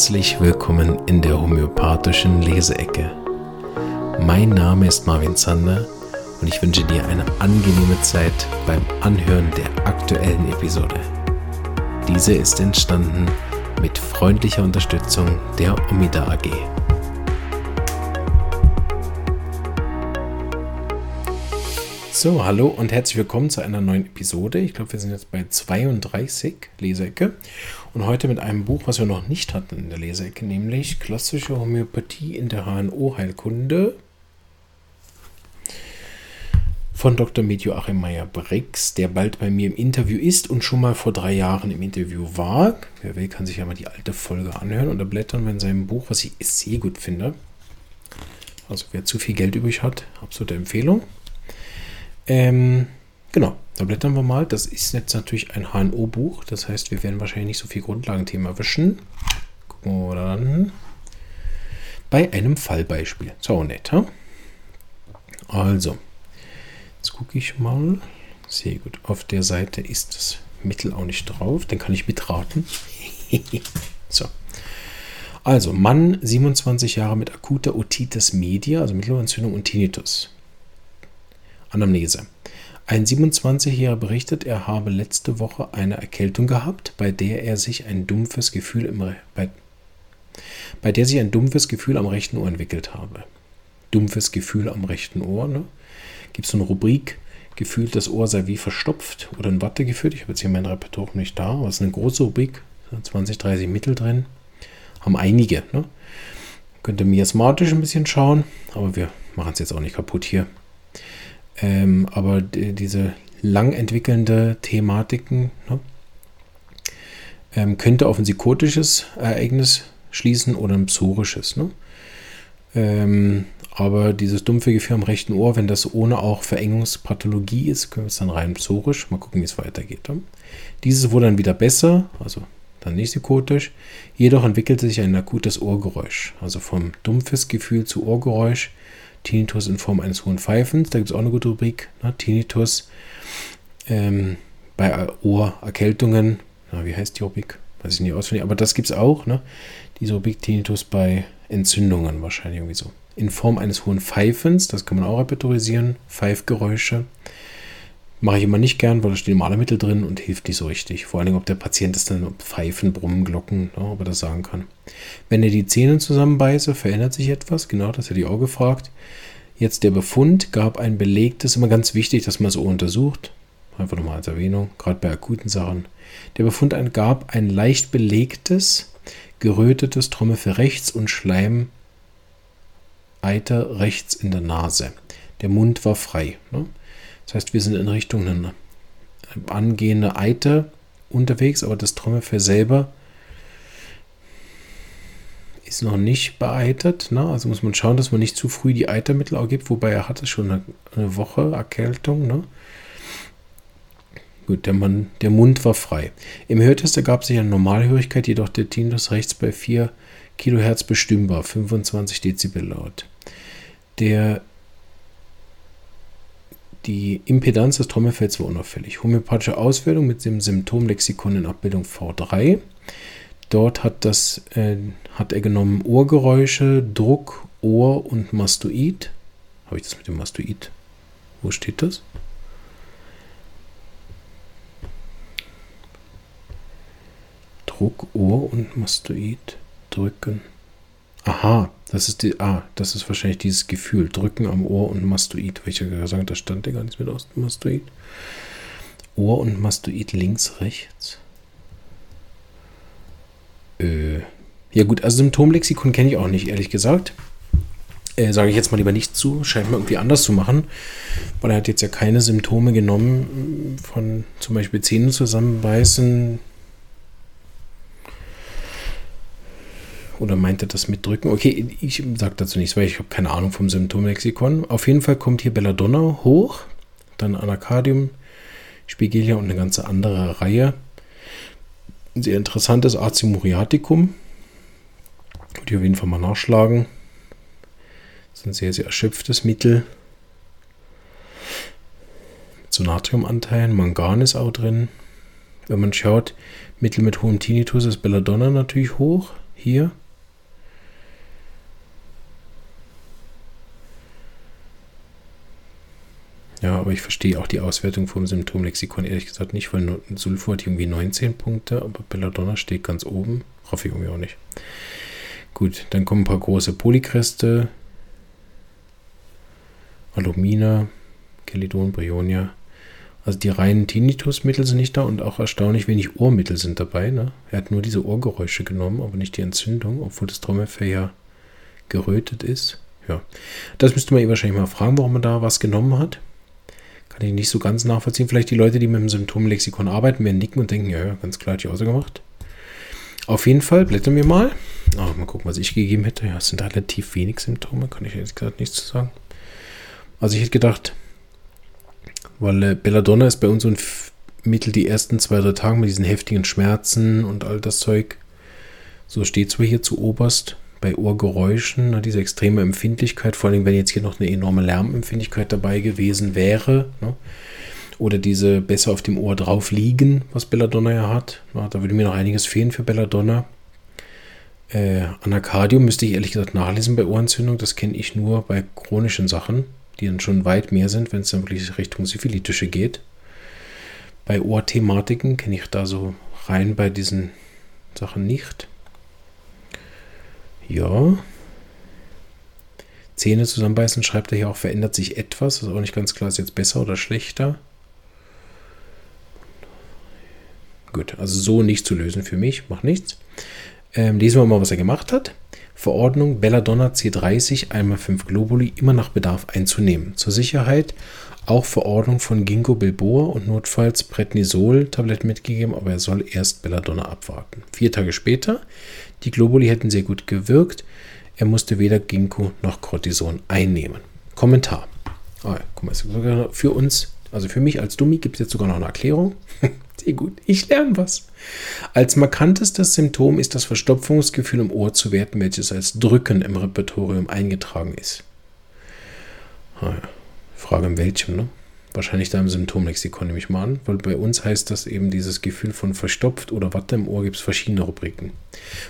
Herzlich willkommen in der homöopathischen Leseecke. Mein Name ist Marvin Zander und ich wünsche dir eine angenehme Zeit beim Anhören der aktuellen Episode. Diese ist entstanden mit freundlicher Unterstützung der Omida AG. So, hallo und herzlich willkommen zu einer neuen Episode. Ich glaube, wir sind jetzt bei 32 Leseecke und heute mit einem Buch, was wir noch nicht hatten in der Leseecke, nämlich Klassische Homöopathie in der HNO-Heilkunde von Dr. Med Joachim Meyer-Brix, der bald bei mir im Interview ist und schon mal vor drei Jahren im Interview war. Wer will, kann sich ja mal die alte Folge anhören oder blättern in seinem Buch, was ich sehr gut finde. Also wer zu viel Geld übrig hat, absolute Empfehlung. Ähm, genau, da blättern wir mal. Das ist jetzt natürlich ein HNO-Buch. Das heißt, wir werden wahrscheinlich nicht so viel Grundlagenthema wischen. Gucken wir dann. Bei einem Fallbeispiel. So nett, ha? Also, jetzt gucke ich mal. Sehr gut. Auf der Seite ist das Mittel auch nicht drauf. Den kann ich mitraten. so. Also, Mann, 27 Jahre mit akuter Otitis media, also Mittelohrentzündung und Tinnitus. Anamnese. Ein 27-Jähriger berichtet, er habe letzte Woche eine Erkältung gehabt, bei der er sich ein dumpfes Gefühl im bei, bei der sich ein dumpfes Gefühl am rechten Ohr entwickelt habe. Dumpfes Gefühl am rechten Ohr, ne? Gibt es so eine Rubrik, gefühlt das Ohr sei wie verstopft oder in Watte geführt. Ich habe jetzt hier mein Repertoire nicht da, aber es ist eine große Rubrik, 20, 30 Mittel drin. Haben einige, ne? Könnte miasmatisch ein bisschen schauen, aber wir machen es jetzt auch nicht kaputt hier. Ähm, aber die, diese lang entwickelnde Thematiken ne, ähm, könnte auf ein psychotisches Ereignis schließen oder ein psorisches. Ne? Ähm, aber dieses dumpfe Gefühl am rechten Ohr, wenn das ohne auch Verengungspathologie ist, können wir es dann rein psorisch. Mal gucken, wie es weitergeht. Ne? Dieses wurde dann wieder besser, also dann nicht psychotisch. Jedoch entwickelte sich ein akutes Ohrgeräusch. Also vom dumpfes Gefühl zu Ohrgeräusch Tinnitus in Form eines hohen Pfeifens. Da gibt es auch eine gute Rubrik. Ne? Tinnitus ähm, bei Ohrerkältungen. Na, wie heißt die Rubrik? Weiß ich nicht auswendig. Aber das gibt es auch. Ne? Diese Rubrik Tinnitus bei Entzündungen wahrscheinlich irgendwie so. In Form eines hohen Pfeifens. Das kann man auch repertorisieren. Pfeifgeräusche. Mache ich immer nicht gern, weil da stehen immer alle Mittel drin und hilft nicht so richtig. Vor allem, ob der Patient das dann Pfeifen, Brummen, Glocken, ne, ob er das sagen kann. Wenn er die Zähne zusammenbeiße, verändert sich etwas. Genau, das hätte ich auch gefragt. Jetzt der Befund gab ein belegtes, immer ganz wichtig, dass man so untersucht. Einfach nochmal als Erwähnung, gerade bei akuten Sachen. Der Befund gab ein leicht belegtes, gerötetes Trommelfell rechts und Schleimeiter rechts in der Nase. Der Mund war frei. Ne? Das heißt, wir sind in Richtung einer angehende Eiter unterwegs, aber das Trommelfell selber ist noch nicht beeitert. Ne? Also muss man schauen, dass man nicht zu früh die Eitermittel auch gibt, wobei er hatte schon eine, eine Woche Erkältung. Ne? Gut, der, Mann, der Mund war frei. Im Hörtest ergab sich eine Normalhörigkeit, jedoch der Tinnitus rechts bei 4 Kilohertz bestimmbar, 25 Dezibel laut. Der die Impedanz des Trommelfells war unauffällig. Homöopathische Auswertung mit dem Symptomlexikon in Abbildung V3. Dort hat, das, äh, hat er genommen Ohrgeräusche, Druck, Ohr und Mastoid. Habe ich das mit dem Mastoid? Wo steht das? Druck, Ohr und Mastoid drücken. Aha, das ist die, ah, das ist wahrscheinlich dieses Gefühl. Drücken am Ohr und Mastoid. Ja gesagt da stand ja gar nichts mit aus dem Mastoid. Ohr und Mastoid links, rechts. Äh, ja gut, also Symptomlexikon kenne ich auch nicht, ehrlich gesagt. Äh, Sage ich jetzt mal lieber nicht zu. Scheint mir irgendwie anders zu machen. Weil er hat jetzt ja keine Symptome genommen von zum Beispiel Zähne zusammenbeißen, Oder meint er das mit Drücken? Okay, ich sage dazu nichts, weil ich habe keine Ahnung vom Symptomlexikon. Auf jeden Fall kommt hier Belladonna hoch, dann Anacardium, Spigelia und eine ganze andere Reihe. Ein sehr interessantes AC Muriaticum. Würde ich auf jeden Fall mal nachschlagen. Das ist ein sehr, sehr erschöpftes Mittel. Mit so Natriumanteilen, Mangan ist auch drin. Wenn man schaut, Mittel mit hohem Tinnitus ist Belladonna natürlich hoch. hier. Ja, aber ich verstehe auch die Auswertung vom Symptomlexikon ehrlich gesagt nicht, weil Sulfur hat irgendwie 19 Punkte, aber Belladonna steht ganz oben. Ich irgendwie auch nicht. Gut, dann kommen ein paar große Polykreste. Alumina, Kelidon, Brionia. Also die reinen Tinnitusmittel sind nicht da und auch erstaunlich wenig Ohrmittel sind dabei. Ne? Er hat nur diese Ohrgeräusche genommen, aber nicht die Entzündung, obwohl das Trommelfell ja gerötet ist. Ja, das müsste man ihn wahrscheinlich mal fragen, warum er da was genommen hat. Kann ich nicht so ganz nachvollziehen. Vielleicht die Leute, die mit dem Symptomlexikon arbeiten, werden nicken und denken, ja, ganz klar, hat die so gemacht. Auf jeden Fall blättern wir mal. Oh, mal gucken, was ich gegeben hätte. Ja, es sind relativ wenig Symptome, kann ich jetzt gerade nichts zu sagen. Also ich hätte gedacht, weil äh, Belladonna ist bei uns so ein Mittel die ersten zwei, drei Tage mit diesen heftigen Schmerzen und all das Zeug. So steht zwar hier zu oberst bei Ohrgeräuschen, ne, diese extreme Empfindlichkeit, vor allem wenn jetzt hier noch eine enorme Lärmempfindlichkeit dabei gewesen wäre. Ne, oder diese besser auf dem Ohr drauf liegen, was Belladonna ja hat. Na, da würde mir noch einiges fehlen für Belladonna. Äh, Anacardium müsste ich ehrlich gesagt nachlesen bei Ohrentzündung. Das kenne ich nur bei chronischen Sachen die dann schon weit mehr sind, wenn es dann wirklich Richtung Syphilitische geht. Bei Ohrthematiken kenne ich da so rein bei diesen Sachen nicht. Ja. Zähne zusammenbeißen, schreibt er hier auch, verändert sich etwas. Ist auch nicht ganz klar, ist jetzt besser oder schlechter. Gut, also so nicht zu lösen für mich, macht nichts. Ähm, lesen wir mal, was er gemacht hat. Verordnung Belladonna C30 einmal 5 Globuli immer nach Bedarf einzunehmen. Zur Sicherheit auch Verordnung von Ginkgo bilboa und notfalls Prednisol-Tabletten mitgegeben, aber er soll erst Belladonna abwarten. Vier Tage später, die Globuli hätten sehr gut gewirkt. Er musste weder Ginkgo noch Cortison einnehmen. Kommentar. Ah, guck mal, für uns, also für mich als Dummi gibt es jetzt sogar noch eine Erklärung. Sehr gut, ich lerne was. Als markantestes Symptom ist das Verstopfungsgefühl im Ohr zu werten, welches als Drücken im Repertorium eingetragen ist. Ah Frage in welchem, ne? Wahrscheinlich da im Symptomlexikon nehme ich mal an, weil bei uns heißt das eben dieses Gefühl von verstopft oder Watte im Ohr gibt es verschiedene Rubriken.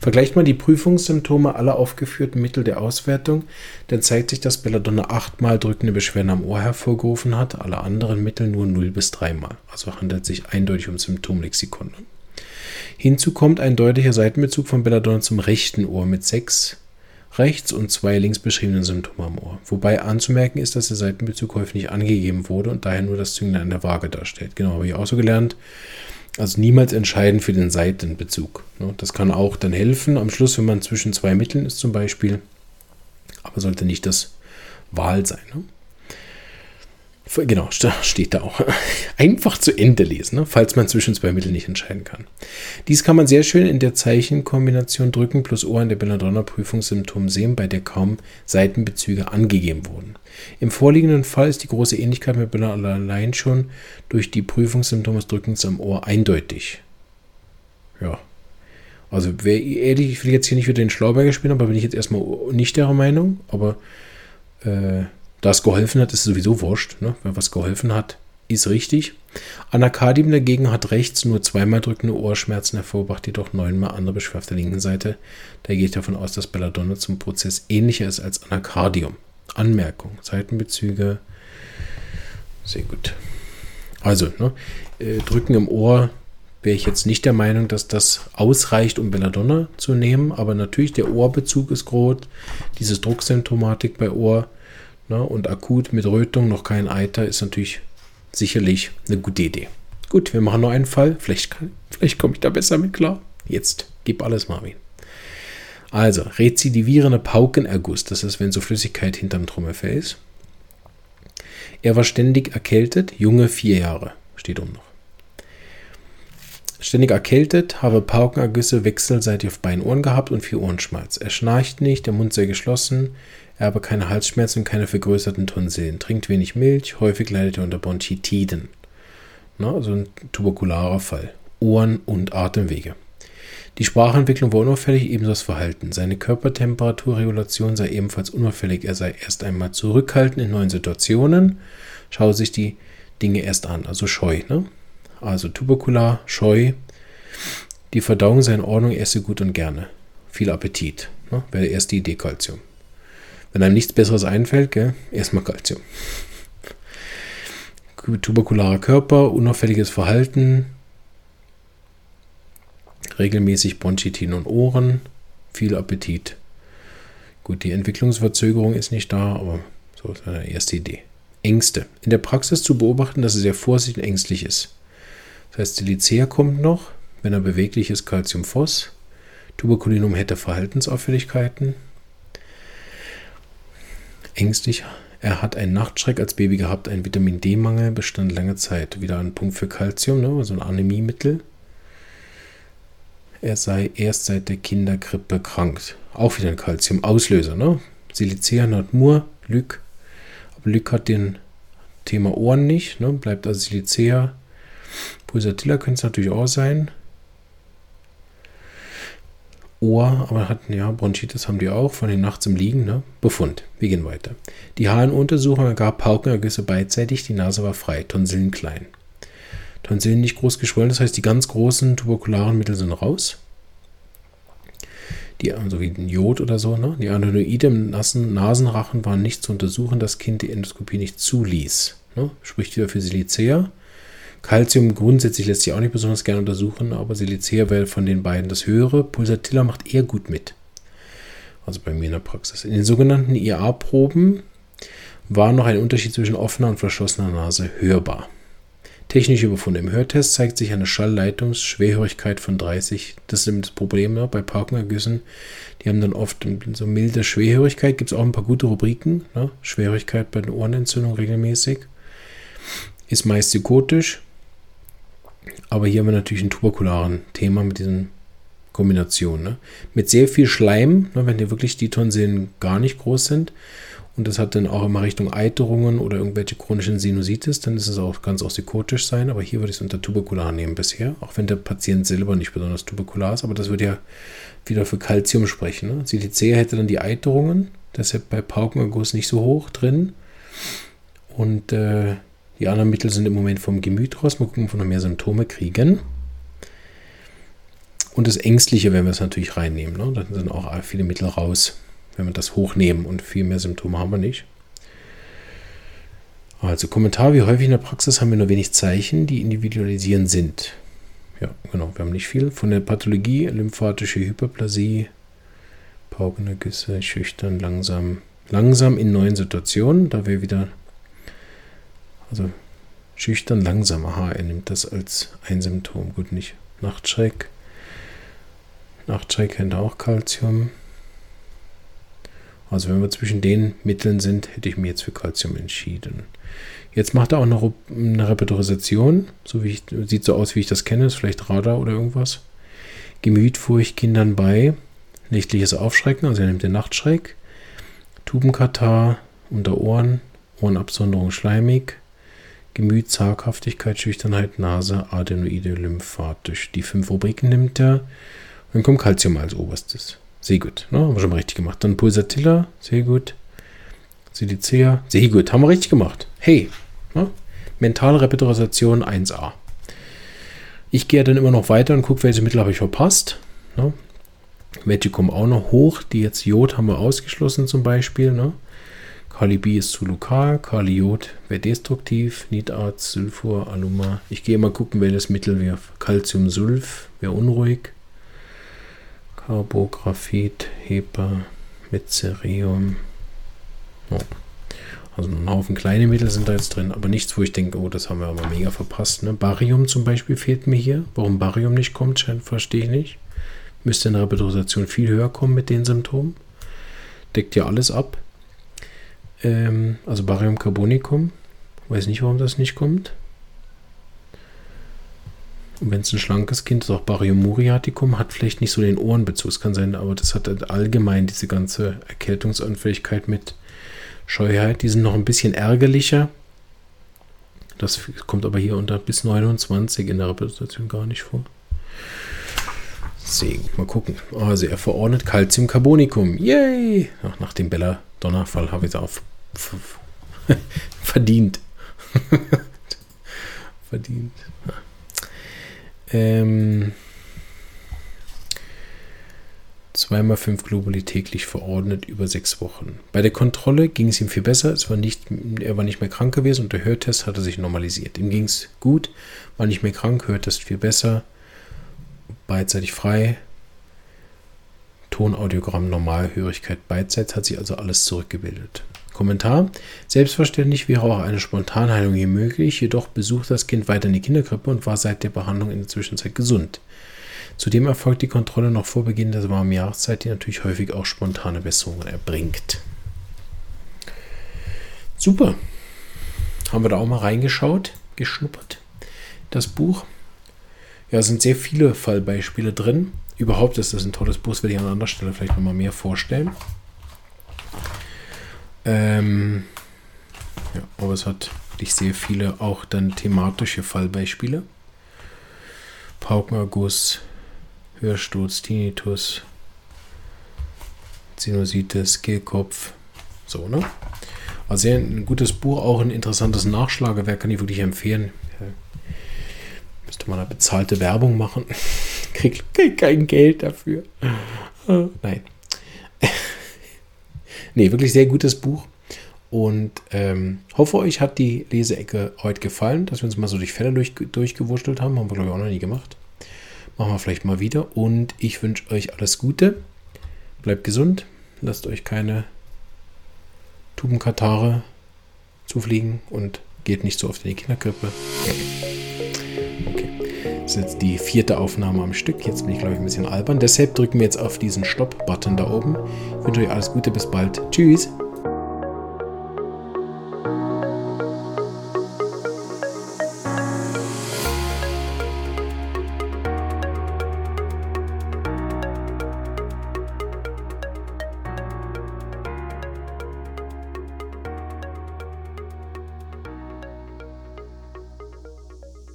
Vergleicht man die Prüfungssymptome aller aufgeführten Mittel der Auswertung, dann zeigt sich, dass Belladonna achtmal drückende Beschwerden am Ohr hervorgerufen hat, alle anderen Mittel nur 0 bis 3 Mal. Also handelt es sich eindeutig um Symptomlexikon. Hinzu kommt ein deutlicher Seitenbezug von Belladonna zum rechten Ohr mit 6 rechts und zwei links beschriebenen Symptome am Ohr. Wobei anzumerken ist, dass der Seitenbezug häufig nicht angegeben wurde und daher nur das Zünglein an der Waage darstellt. Genau, habe ich auch so gelernt. Also niemals entscheiden für den Seitenbezug. Ne? Das kann auch dann helfen am Schluss, wenn man zwischen zwei Mitteln ist zum Beispiel. Aber sollte nicht das Wahl sein. Genau, steht da auch. Einfach zu Ende lesen, ne? falls man zwischen zwei Mitteln nicht entscheiden kann. Dies kann man sehr schön in der Zeichenkombination Drücken plus Ohr in der Belladonna-Prüfungssymptom sehen, bei der kaum Seitenbezüge angegeben wurden. Im vorliegenden Fall ist die große Ähnlichkeit mit Belladonna allein schon durch die Prüfungssymptome des Drückens am Ohr eindeutig. Ja. Also, wer, ehrlich, ich will jetzt hier nicht wieder den Schlauberger spielen, aber bin ich jetzt erstmal nicht der Meinung, aber äh, da es geholfen hat, ist es sowieso wurscht. Ne? Wer was geholfen hat, ist richtig. Anacardium dagegen hat rechts nur zweimal drückende Ohrschmerzen hervorgebracht, jedoch neunmal andere Beschwerden auf der linken Seite. Da geht davon aus, dass Belladonna zum Prozess ähnlicher ist als Anacardium. Anmerkung: Seitenbezüge. Sehr gut. Also, ne, äh, Drücken im Ohr wäre ich jetzt nicht der Meinung, dass das ausreicht, um Belladonna zu nehmen. Aber natürlich, der Ohrbezug ist groß. Dieses Drucksymptomatik bei Ohr Ne? Und akut mit Rötung noch kein Eiter ist natürlich sicherlich eine gute Idee. Gut, wir machen noch einen Fall. Vielleicht, vielleicht komme ich da besser mit klar. Jetzt, gib alles, Marvin. Also, rezidivierende Paukenerguss, das ist, wenn so Flüssigkeit hinterm Trommelfell ist. Er war ständig erkältet, junge vier Jahre, steht um noch. Ständig erkältet, habe Paukenergüsse wechselseitig auf beiden Ohren gehabt und viel Ohrenschmalz. Er schnarcht nicht, der Mund sehr geschlossen, er habe keine Halsschmerzen und keine vergrößerten Tonsillen, trinkt wenig Milch, häufig leidet er unter Bronchitiden. Na, also ein tuberkularer Fall. Ohren und Atemwege. Die Sprachentwicklung war unauffällig, ebenso das Verhalten. Seine Körpertemperaturregulation sei ebenfalls unauffällig. Er sei erst einmal zurückhaltend in neuen Situationen, schaue sich die Dinge erst an, also scheu. Ne? Also tuberkular, scheu. Die Verdauung sei in Ordnung, esse gut und gerne. viel Appetit. Ne? Wäre die erste Idee Calcium. Wenn einem nichts Besseres einfällt, gell, erstmal Calcium. Tuberkularer Körper, unauffälliges Verhalten, regelmäßig Bronchitin und Ohren, viel Appetit. Gut, die Entwicklungsverzögerung ist nicht da, aber so ist eine erste Idee. Ängste. In der Praxis zu beobachten, dass er sehr vorsichtig und ängstlich ist. Das heißt, Silicea kommt noch, wenn er beweglich ist, Calciumphos. Tuberkulinum hätte Verhaltensauffälligkeiten. Ängstlich. Er hat einen Nachtschreck als Baby gehabt, einen Vitamin D-Mangel, bestand lange Zeit. Wieder ein Punkt für Calcium, ne? also ein Anämiemittel. Er sei erst seit der Kindergrippe krank. Auch wieder ein Calcium-Auslöser. Ne? Silicea hat Mur, Lück. Aber Lück hat den Thema Ohren nicht. Ne? Bleibt also Silicea. Pulsatilla könnte es natürlich auch sein. Ohr, aber hatten ja Bronchitis haben die auch von den nachts im Liegen. Ne? Befund. Wir gehen weiter. Die HNO-Untersuchung ergab Paukenergüsse beidseitig, die Nase war frei, Tonsillen klein. Tonsillen nicht groß geschwollen, das heißt, die ganz großen tuberkularen Mittel sind raus. Die, also wie ein Jod oder so, ne? Die Adenoide im nassen Nasenrachen waren nicht zu untersuchen, das Kind die Endoskopie nicht zuließ. Ne? Spricht wieder für Silicea. Calcium grundsätzlich lässt sich auch nicht besonders gerne untersuchen, aber Silicea wäre von den beiden das höhere. Pulsatilla macht eher gut mit. Also bei mir in der Praxis. In den sogenannten IA-Proben war noch ein Unterschied zwischen offener und verschlossener Nase hörbar. Technische Befunde. Im Hörtest zeigt sich eine Schallleitungsschwerhörigkeit von 30. Das ist das Problem ne, bei Paukenergüssen. Die haben dann oft so milde Schwerhörigkeit. Gibt es auch ein paar gute Rubriken. Ne? Schwerhörigkeit bei den Ohrenentzündungen regelmäßig. Ist meist psychotisch. Aber hier haben wir natürlich ein tuberkularen Thema mit diesen Kombinationen. Ne? Mit sehr viel Schleim, ne, wenn hier wirklich die Tonsillen gar nicht groß sind. Und das hat dann auch immer Richtung Eiterungen oder irgendwelche chronischen Sinusitis, dann ist es auch ganz psychotisch sein. Aber hier würde ich es unter tuberkular nehmen bisher, auch wenn der Patient selber nicht besonders tuberkular ist. Aber das würde ja wieder für Calcium sprechen. Ne? Silicea hätte dann die Eiterungen, deshalb bei Paukenerguss nicht so hoch drin. Und äh, die anderen Mittel sind im Moment vom Gemüt raus. Mal gucken, ob wir noch mehr Symptome kriegen. Und das Ängstliche werden wir es natürlich reinnehmen. Ne? Dann sind auch viele Mittel raus, wenn wir das hochnehmen. Und viel mehr Symptome haben wir nicht. Also Kommentar, wie häufig in der Praxis haben wir nur wenig Zeichen, die individualisieren sind. Ja, genau, wir haben nicht viel. Von der Pathologie, lymphatische Hyperplasie, Paukenergüsse, schüchtern, langsam, langsam in neuen Situationen, da wir wieder also schüchtern, langsam. Aha, er nimmt das als ein Symptom. Gut, nicht Nachtschreck. Nachtschreck kennt auch Calcium. Also wenn wir zwischen den Mitteln sind, hätte ich mir jetzt für Calcium entschieden. Jetzt macht er auch noch eine Repetition, so wie ich, sieht so aus, wie ich das kenne, ist vielleicht Radar oder irgendwas. Gemütfurcht Kindern bei, nächtliches Aufschrecken, also er nimmt den Nachtschreck, Tubenkatar unter Ohren, Ohrenabsonderung schleimig, Gemüt, Zaghaftigkeit, Schüchternheit, Nase, Adenoide, lymphatisch. Die fünf Rubriken nimmt er. Dann kommt Calcium als oberstes. Sehr gut. Ne? Haben wir schon mal richtig gemacht. Dann Pulsatilla. Sehr gut. Silicea. Sehr gut. Haben wir richtig gemacht. Hey. Ne? Mentale Repetition 1a. Ich gehe dann immer noch weiter und gucke, welche Mittel habe ich verpasst. Ne? Kommen auch noch hoch. Die jetzt Jod haben wir ausgeschlossen zum Beispiel. Ne? Kali B ist zu lokal, Kaliot wäre destruktiv, Nitarz, Sulfur, Aluma. Ich gehe mal gucken, welches Mittel wir. Calciumsulf wäre unruhig. Carbographit, Hepa, Mezerium. Oh. Also ein Haufen kleine Mittel sind da jetzt drin, aber nichts, wo ich denke, oh, das haben wir aber mega verpasst. Ne? Barium zum Beispiel fehlt mir hier. Warum Barium nicht kommt, verstehe ich nicht. Müsste in der Repetition viel höher kommen mit den Symptomen. Deckt ja alles ab. Ähm, also Barium carbonicum. Weiß nicht, warum das nicht kommt. Und wenn es ein schlankes Kind ist, auch Barium muriaticum, hat vielleicht nicht so den Ohrenbezug. Es kann sein, aber das hat halt allgemein diese ganze Erkältungsanfälligkeit mit Scheuheit. Die sind noch ein bisschen ärgerlicher. Das kommt aber hier unter bis 29 in der Repräsentation gar nicht vor. Segen. Mal gucken. Also er verordnet Calciumcarbonicum. Yay! Ach, nach dem Bella Donnerfall habe ich es auf verdient. verdient. Zweimal fünf Globuli täglich verordnet über sechs Wochen. Bei der Kontrolle ging es ihm viel besser. Es war nicht, er war nicht mehr krank gewesen und der Hörtest hatte sich normalisiert. Ihm ging es gut, war nicht mehr krank, Hörtest viel besser, beidseitig frei, Tonaudiogramm Normalhörigkeit beidseits hat sich also alles zurückgebildet. Kommentar. Selbstverständlich wäre auch eine Spontanheilung hier möglich, jedoch besucht das Kind weiter in die Kinderkrippe und war seit der Behandlung in der Zwischenzeit gesund. Zudem erfolgt die Kontrolle noch vor Beginn der warmen Jahreszeit, die natürlich häufig auch spontane Besserungen erbringt. Super. Haben wir da auch mal reingeschaut, geschnuppert. Das Buch. Ja, sind sehr viele Fallbeispiele drin. Überhaupt ist das ein tolles Buch, das werde ich an anderer Stelle vielleicht nochmal mehr vorstellen. Ähm, ja, aber es hat wirklich sehr viele auch dann thematische Fallbeispiele. Paukenerguss, Hörsturz, Tinnitus, Sinusitis, Kehlkopf, so, ne? Also ein gutes Buch, auch ein interessantes Nachschlagewerk, kann ich wirklich empfehlen. Müsste man eine bezahlte Werbung machen. Kriegt kein Geld dafür. Ah, nein. nee, wirklich sehr gutes Buch. Und ähm, hoffe, euch hat die Leseecke heute gefallen, dass wir uns mal so durch Fälle durch, durchgewurschtelt haben. Haben wir, glaube ich, auch noch nie gemacht. Machen wir vielleicht mal wieder. Und ich wünsche euch alles Gute. Bleibt gesund. Lasst euch keine Tubenkatare zufliegen und geht nicht so oft in die Kinderkrippe. Das ist jetzt die vierte Aufnahme am Stück. Jetzt bin ich, glaube ich, ein bisschen albern. Deshalb drücken wir jetzt auf diesen Stopp-Button da oben. Ich wünsche euch alles Gute. Bis bald. Tschüss.